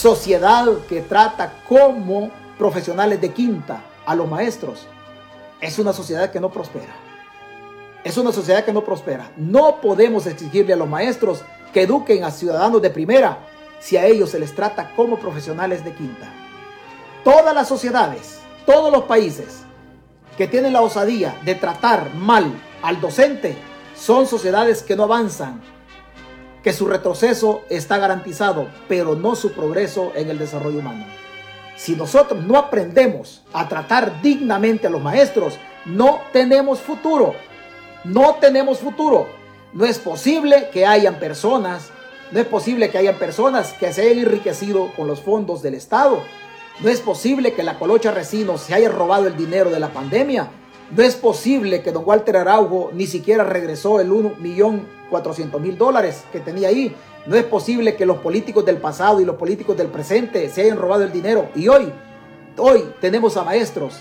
sociedad que trata como profesionales de quinta a los maestros, es una sociedad que no prospera. Es una sociedad que no prospera. No podemos exigirle a los maestros que eduquen a ciudadanos de primera si a ellos se les trata como profesionales de quinta. Todas las sociedades, todos los países que tienen la osadía de tratar mal al docente son sociedades que no avanzan, que su retroceso está garantizado, pero no su progreso en el desarrollo humano. Si nosotros no aprendemos a tratar dignamente a los maestros, no tenemos futuro. No tenemos futuro. No es posible que hayan personas, no es posible que hayan personas que se hayan enriquecido con los fondos del Estado. No es posible que la colocha Resino se haya robado el dinero de la pandemia. No es posible que don Walter Araujo ni siquiera regresó el 1.400.000 dólares que tenía ahí. No es posible que los políticos del pasado y los políticos del presente se hayan robado el dinero. Y hoy, hoy tenemos a maestros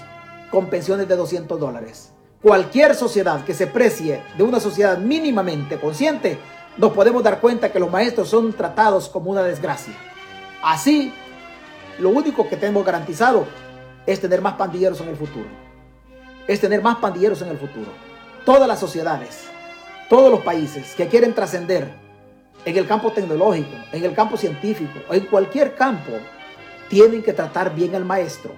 con pensiones de 200 dólares. Cualquier sociedad que se precie de una sociedad mínimamente consciente, nos podemos dar cuenta que los maestros son tratados como una desgracia. Así, lo único que tenemos garantizado es tener más pandilleros en el futuro. Es tener más pandilleros en el futuro. Todas las sociedades, todos los países que quieren trascender en el campo tecnológico, en el campo científico, en cualquier campo, tienen que tratar bien al maestro